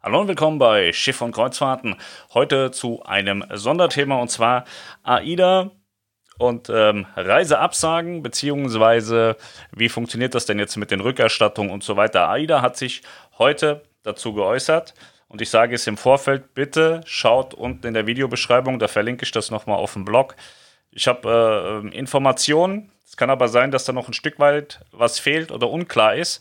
Hallo und willkommen bei Schiff und Kreuzfahrten. Heute zu einem Sonderthema und zwar AIDA und ähm, Reiseabsagen, beziehungsweise wie funktioniert das denn jetzt mit den Rückerstattungen und so weiter. AIDA hat sich heute dazu geäußert und ich sage es im Vorfeld, bitte schaut unten in der Videobeschreibung, da verlinke ich das nochmal auf dem Blog. Ich habe äh, Informationen, es kann aber sein, dass da noch ein Stück weit was fehlt oder unklar ist.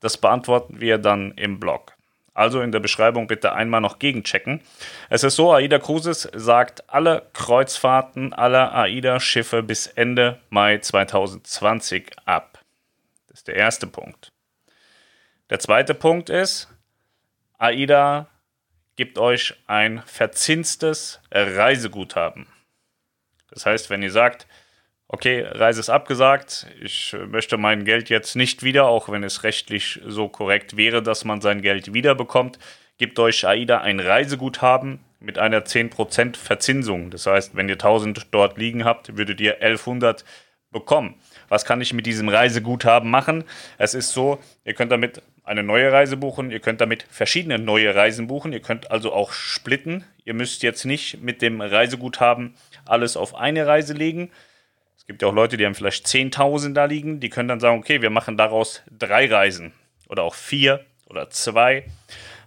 Das beantworten wir dann im Blog. Also in der Beschreibung bitte einmal noch gegenchecken. Es ist so, AIDA Cruises sagt alle Kreuzfahrten aller AIDA-Schiffe bis Ende Mai 2020 ab. Das ist der erste Punkt. Der zweite Punkt ist, AIDA gibt euch ein verzinstes Reiseguthaben. Das heißt, wenn ihr sagt, okay, Reise ist abgesagt, ich möchte mein Geld jetzt nicht wieder, auch wenn es rechtlich so korrekt wäre, dass man sein Geld wiederbekommt, gibt euch AIDA ein Reiseguthaben mit einer 10% Verzinsung. Das heißt, wenn ihr 1000 dort liegen habt, würdet ihr 1100 bekommen. Was kann ich mit diesem Reiseguthaben machen? Es ist so, ihr könnt damit eine neue Reise buchen, ihr könnt damit verschiedene neue Reisen buchen, ihr könnt also auch splitten. Ihr müsst jetzt nicht mit dem Reiseguthaben alles auf eine Reise legen, es gibt ja auch Leute, die haben vielleicht 10.000 da liegen, die können dann sagen, okay, wir machen daraus drei Reisen oder auch vier oder zwei.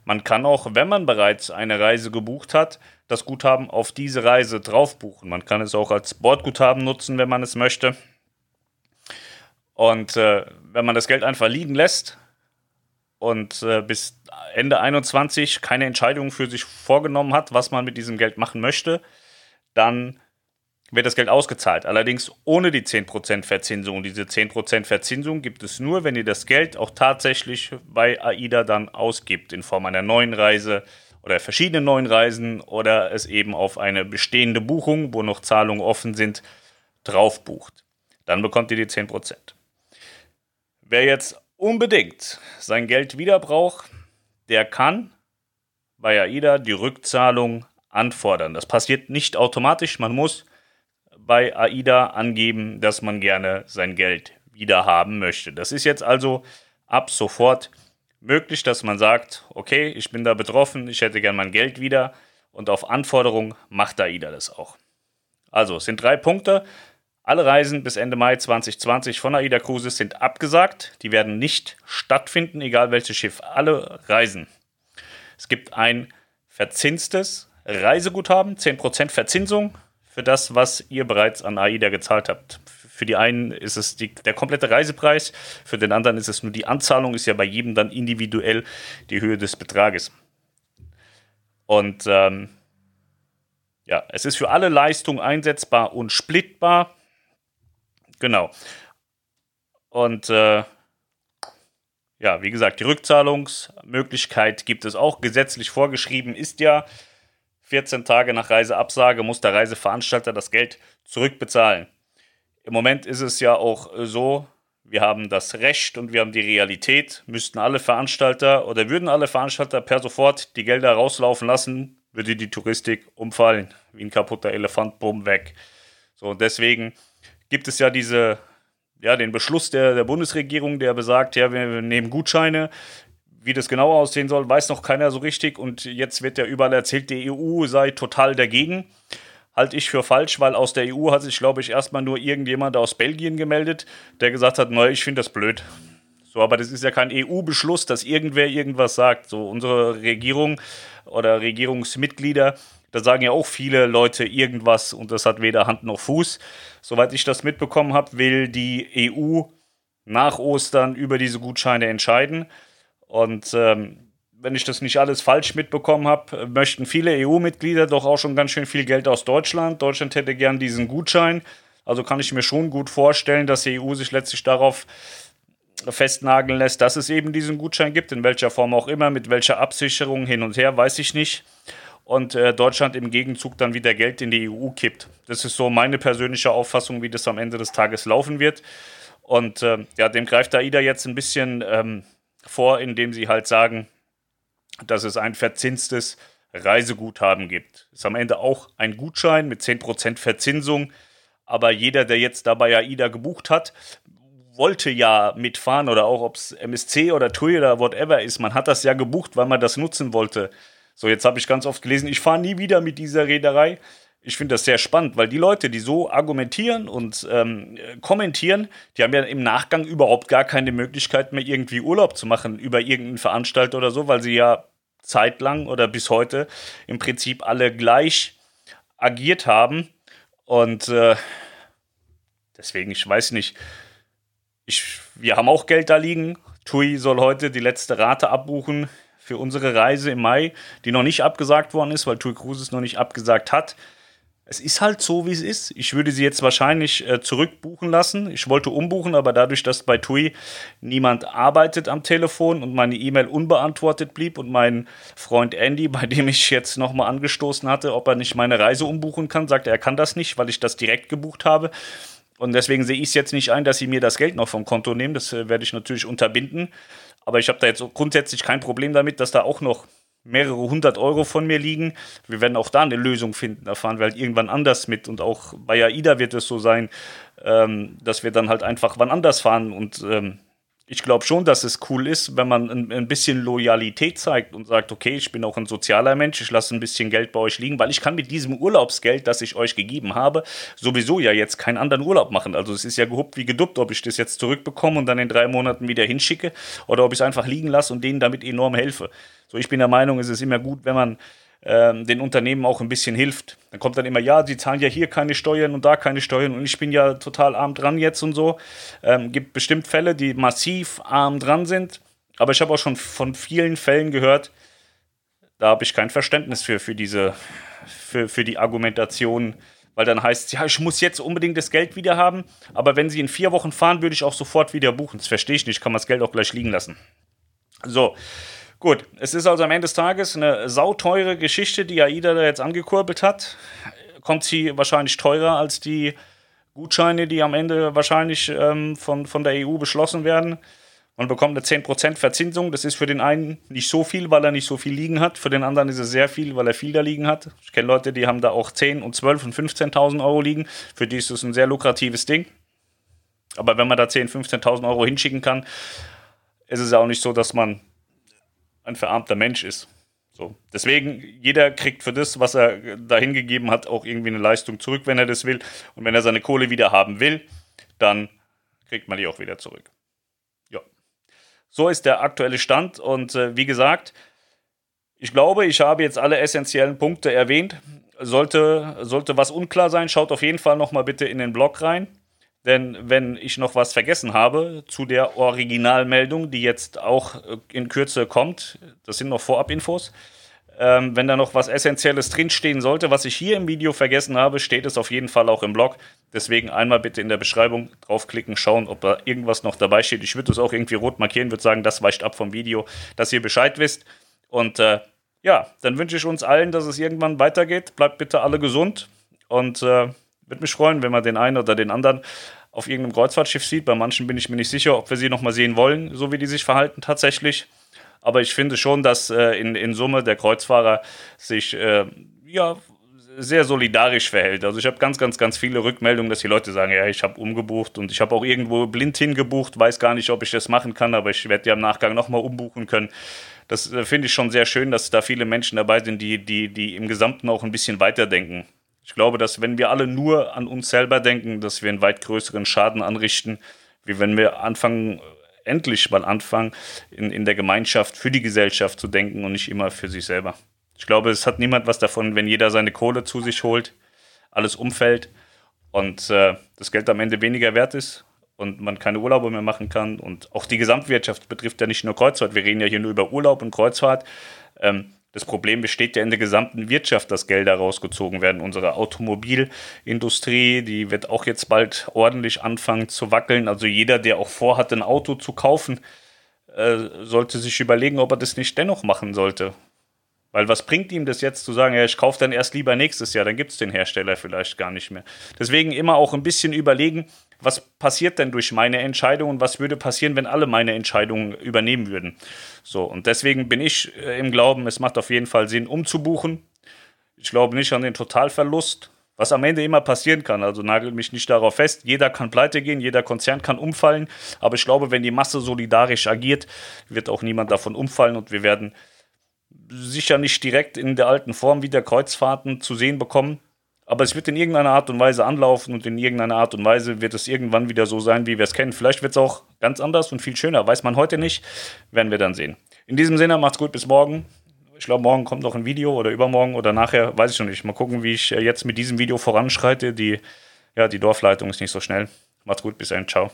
Man kann auch, wenn man bereits eine Reise gebucht hat, das Guthaben auf diese Reise drauf buchen. Man kann es auch als Bordguthaben nutzen, wenn man es möchte. Und äh, wenn man das Geld einfach liegen lässt und äh, bis Ende 21 keine Entscheidung für sich vorgenommen hat, was man mit diesem Geld machen möchte, dann wird das Geld ausgezahlt. Allerdings ohne die 10% Verzinsung. Und diese 10% Verzinsung gibt es nur, wenn ihr das Geld auch tatsächlich bei AIDA dann ausgibt, in Form einer neuen Reise oder verschiedenen neuen Reisen oder es eben auf eine bestehende Buchung, wo noch Zahlungen offen sind, drauf bucht. Dann bekommt ihr die 10%. Wer jetzt unbedingt sein Geld wieder braucht, der kann bei AIDA die Rückzahlung anfordern. Das passiert nicht automatisch. Man muss bei AIDA angeben, dass man gerne sein Geld wieder haben möchte. Das ist jetzt also ab sofort möglich, dass man sagt, okay, ich bin da betroffen, ich hätte gern mein Geld wieder und auf Anforderung macht AIDA das auch. Also, es sind drei Punkte. Alle Reisen bis Ende Mai 2020 von AIDA Cruises sind abgesagt. Die werden nicht stattfinden, egal welches Schiff. Alle Reisen. Es gibt ein verzinstes Reiseguthaben, 10% Verzinsung für das, was ihr bereits an AIDA gezahlt habt. Für die einen ist es die, der komplette Reisepreis, für den anderen ist es nur die Anzahlung, ist ja bei jedem dann individuell die Höhe des Betrages. Und ähm, ja, es ist für alle Leistungen einsetzbar und splittbar. Genau. Und äh, ja, wie gesagt, die Rückzahlungsmöglichkeit gibt es auch. Gesetzlich vorgeschrieben ist ja, 14 Tage nach Reiseabsage muss der Reiseveranstalter das Geld zurückbezahlen. Im Moment ist es ja auch so, wir haben das Recht und wir haben die Realität, müssten alle Veranstalter oder würden alle Veranstalter per sofort die Gelder rauslaufen lassen, würde die Touristik umfallen, wie ein kaputter Elefant, bumm, weg. So, und deswegen gibt es ja diese, ja, den Beschluss der, der Bundesregierung, der besagt, ja, wir nehmen Gutscheine, wie das genau aussehen soll, weiß noch keiner so richtig. Und jetzt wird ja überall erzählt, die EU sei total dagegen. Halte ich für falsch, weil aus der EU hat sich, glaube ich, erstmal nur irgendjemand aus Belgien gemeldet, der gesagt hat, naja, ich finde das blöd. So, aber das ist ja kein EU-Beschluss, dass irgendwer irgendwas sagt. So, unsere Regierung oder Regierungsmitglieder, da sagen ja auch viele Leute irgendwas und das hat weder Hand noch Fuß. Soweit ich das mitbekommen habe, will die EU nach Ostern über diese Gutscheine entscheiden. Und ähm, wenn ich das nicht alles falsch mitbekommen habe, möchten viele EU-Mitglieder doch auch schon ganz schön viel Geld aus Deutschland. Deutschland hätte gern diesen Gutschein. Also kann ich mir schon gut vorstellen, dass die EU sich letztlich darauf festnageln lässt, dass es eben diesen Gutschein gibt, in welcher Form auch immer, mit welcher Absicherung hin und her, weiß ich nicht. Und äh, Deutschland im Gegenzug dann wieder Geld in die EU kippt. Das ist so meine persönliche Auffassung, wie das am Ende des Tages laufen wird. Und äh, ja, dem greift AIDA jetzt ein bisschen ähm, vor, indem sie halt sagen, dass es ein verzinstes Reiseguthaben gibt. Ist am Ende auch ein Gutschein mit 10% Verzinsung, aber jeder, der jetzt dabei AIDA gebucht hat, wollte ja mitfahren oder auch ob es MSC oder TUI oder whatever ist. Man hat das ja gebucht, weil man das nutzen wollte. So, jetzt habe ich ganz oft gelesen, ich fahre nie wieder mit dieser Reederei. Ich finde das sehr spannend, weil die Leute, die so argumentieren und ähm, kommentieren, die haben ja im Nachgang überhaupt gar keine Möglichkeit mehr, irgendwie Urlaub zu machen über irgendeinen Veranstalter oder so, weil sie ja zeitlang oder bis heute im Prinzip alle gleich agiert haben. Und äh, deswegen, ich weiß nicht, ich, wir haben auch Geld da liegen. TUI soll heute die letzte Rate abbuchen für unsere Reise im Mai, die noch nicht abgesagt worden ist, weil TUI Cruises noch nicht abgesagt hat. Es ist halt so, wie es ist. Ich würde sie jetzt wahrscheinlich äh, zurückbuchen lassen. Ich wollte umbuchen, aber dadurch, dass bei TUI niemand arbeitet am Telefon und meine E-Mail unbeantwortet blieb und mein Freund Andy, bei dem ich jetzt nochmal angestoßen hatte, ob er nicht meine Reise umbuchen kann, sagte, er kann das nicht, weil ich das direkt gebucht habe. Und deswegen sehe ich es jetzt nicht ein, dass sie mir das Geld noch vom Konto nehmen. Das äh, werde ich natürlich unterbinden. Aber ich habe da jetzt grundsätzlich kein Problem damit, dass da auch noch mehrere hundert Euro von mir liegen. Wir werden auch da eine Lösung finden. Da fahren wir halt irgendwann anders mit. Und auch bei AIDA wird es so sein, ähm, dass wir dann halt einfach wann anders fahren. Und ähm, ich glaube schon, dass es cool ist, wenn man ein, ein, bisschen Loyalität zeigt und sagt, okay, ich bin auch ein sozialer Mensch, ich lasse ein bisschen Geld bei euch liegen, weil ich kann mit diesem Urlaubsgeld, das ich euch gegeben habe, sowieso ja jetzt keinen anderen Urlaub machen. Also es ist ja gehupt wie geduppt, ob ich das jetzt zurückbekomme und dann in drei Monaten wieder hinschicke oder ob ich es einfach liegen lasse und denen damit enorm helfe. So, ich bin der Meinung, es ist immer gut, wenn man ähm, den Unternehmen auch ein bisschen hilft. Dann kommt dann immer, ja, sie zahlen ja hier keine Steuern und da keine Steuern und ich bin ja total arm dran jetzt und so. Ähm, gibt bestimmt Fälle, die massiv arm dran sind, aber ich habe auch schon von vielen Fällen gehört, da habe ich kein Verständnis für, für diese, für, für die Argumentation, weil dann heißt es, ja, ich muss jetzt unbedingt das Geld wieder haben, aber wenn sie in vier Wochen fahren, würde ich auch sofort wieder buchen. Das verstehe ich nicht, kann man das Geld auch gleich liegen lassen. So, Gut, es ist also am Ende des Tages eine sauteure Geschichte, die AIDA da jetzt angekurbelt hat. Kommt sie wahrscheinlich teurer als die Gutscheine, die am Ende wahrscheinlich ähm, von, von der EU beschlossen werden. Man bekommt eine 10% Verzinsung. Das ist für den einen nicht so viel, weil er nicht so viel liegen hat. Für den anderen ist es sehr viel, weil er viel da liegen hat. Ich kenne Leute, die haben da auch 10 und 12 und 15.000 Euro liegen. Für die ist es ein sehr lukratives Ding. Aber wenn man da 10, 15.000 Euro hinschicken kann, ist es ja auch nicht so, dass man ein verarmter Mensch ist. So. Deswegen, jeder kriegt für das, was er dahin gegeben hat, auch irgendwie eine Leistung zurück, wenn er das will. Und wenn er seine Kohle wieder haben will, dann kriegt man die auch wieder zurück. Ja. So ist der aktuelle Stand. Und äh, wie gesagt, ich glaube, ich habe jetzt alle essentiellen Punkte erwähnt. Sollte, sollte was unklar sein, schaut auf jeden Fall nochmal bitte in den Blog rein. Denn wenn ich noch was vergessen habe zu der Originalmeldung, die jetzt auch äh, in Kürze kommt, das sind noch Vorabinfos, ähm, wenn da noch was Essentielles drinstehen sollte, was ich hier im Video vergessen habe, steht es auf jeden Fall auch im Blog. Deswegen einmal bitte in der Beschreibung draufklicken, schauen, ob da irgendwas noch dabei steht. Ich würde es auch irgendwie rot markieren, würde sagen, das weicht ab vom Video, dass ihr Bescheid wisst. Und äh, ja, dann wünsche ich uns allen, dass es irgendwann weitergeht. Bleibt bitte alle gesund und äh, würde mich freuen, wenn man den einen oder den anderen auf irgendeinem Kreuzfahrtschiff sieht. Bei manchen bin ich mir nicht sicher, ob wir sie nochmal sehen wollen, so wie die sich verhalten tatsächlich. Aber ich finde schon, dass äh, in, in Summe der Kreuzfahrer sich äh, ja, sehr solidarisch verhält. Also ich habe ganz, ganz, ganz viele Rückmeldungen, dass die Leute sagen, ja, ich habe umgebucht und ich habe auch irgendwo blind hingebucht, weiß gar nicht, ob ich das machen kann, aber ich werde ja im Nachgang nochmal umbuchen können. Das äh, finde ich schon sehr schön, dass da viele Menschen dabei sind, die, die, die im Gesamten auch ein bisschen weiterdenken. Ich glaube, dass wenn wir alle nur an uns selber denken, dass wir einen weit größeren Schaden anrichten, wie wenn wir anfangen, endlich mal anfangen, in, in der Gemeinschaft für die Gesellschaft zu denken und nicht immer für sich selber. Ich glaube, es hat niemand was davon, wenn jeder seine Kohle zu sich holt, alles umfällt und äh, das Geld am Ende weniger wert ist und man keine Urlaube mehr machen kann. Und auch die Gesamtwirtschaft betrifft ja nicht nur Kreuzfahrt. Wir reden ja hier nur über Urlaub und Kreuzfahrt. Ähm, das Problem besteht ja in der gesamten Wirtschaft, dass Gelder rausgezogen werden. Unsere Automobilindustrie, die wird auch jetzt bald ordentlich anfangen zu wackeln. Also jeder, der auch vorhat, ein Auto zu kaufen, äh, sollte sich überlegen, ob er das nicht dennoch machen sollte. Weil was bringt ihm das jetzt zu sagen, ja, ich kaufe dann erst lieber nächstes Jahr, dann gibt es den Hersteller vielleicht gar nicht mehr. Deswegen immer auch ein bisschen überlegen, was passiert denn durch meine Entscheidung und was würde passieren, wenn alle meine Entscheidungen übernehmen würden. So, und deswegen bin ich äh, im Glauben, es macht auf jeden Fall Sinn, umzubuchen. Ich glaube nicht an den Totalverlust, Was am Ende immer passieren kann. Also nagelt mich nicht darauf fest. Jeder kann pleite gehen, jeder Konzern kann umfallen. Aber ich glaube, wenn die Masse solidarisch agiert, wird auch niemand davon umfallen und wir werden sicher nicht direkt in der alten Form wieder Kreuzfahrten zu sehen bekommen. Aber es wird in irgendeiner Art und Weise anlaufen und in irgendeiner Art und Weise wird es irgendwann wieder so sein, wie wir es kennen. Vielleicht wird es auch ganz anders und viel schöner. Weiß man heute nicht. Werden wir dann sehen. In diesem Sinne, macht's gut, bis morgen. Ich glaube, morgen kommt noch ein Video oder übermorgen oder nachher, weiß ich noch nicht. Mal gucken, wie ich jetzt mit diesem Video voranschreite. Die, ja, die Dorfleitung ist nicht so schnell. Macht's gut, bis dann. Ciao.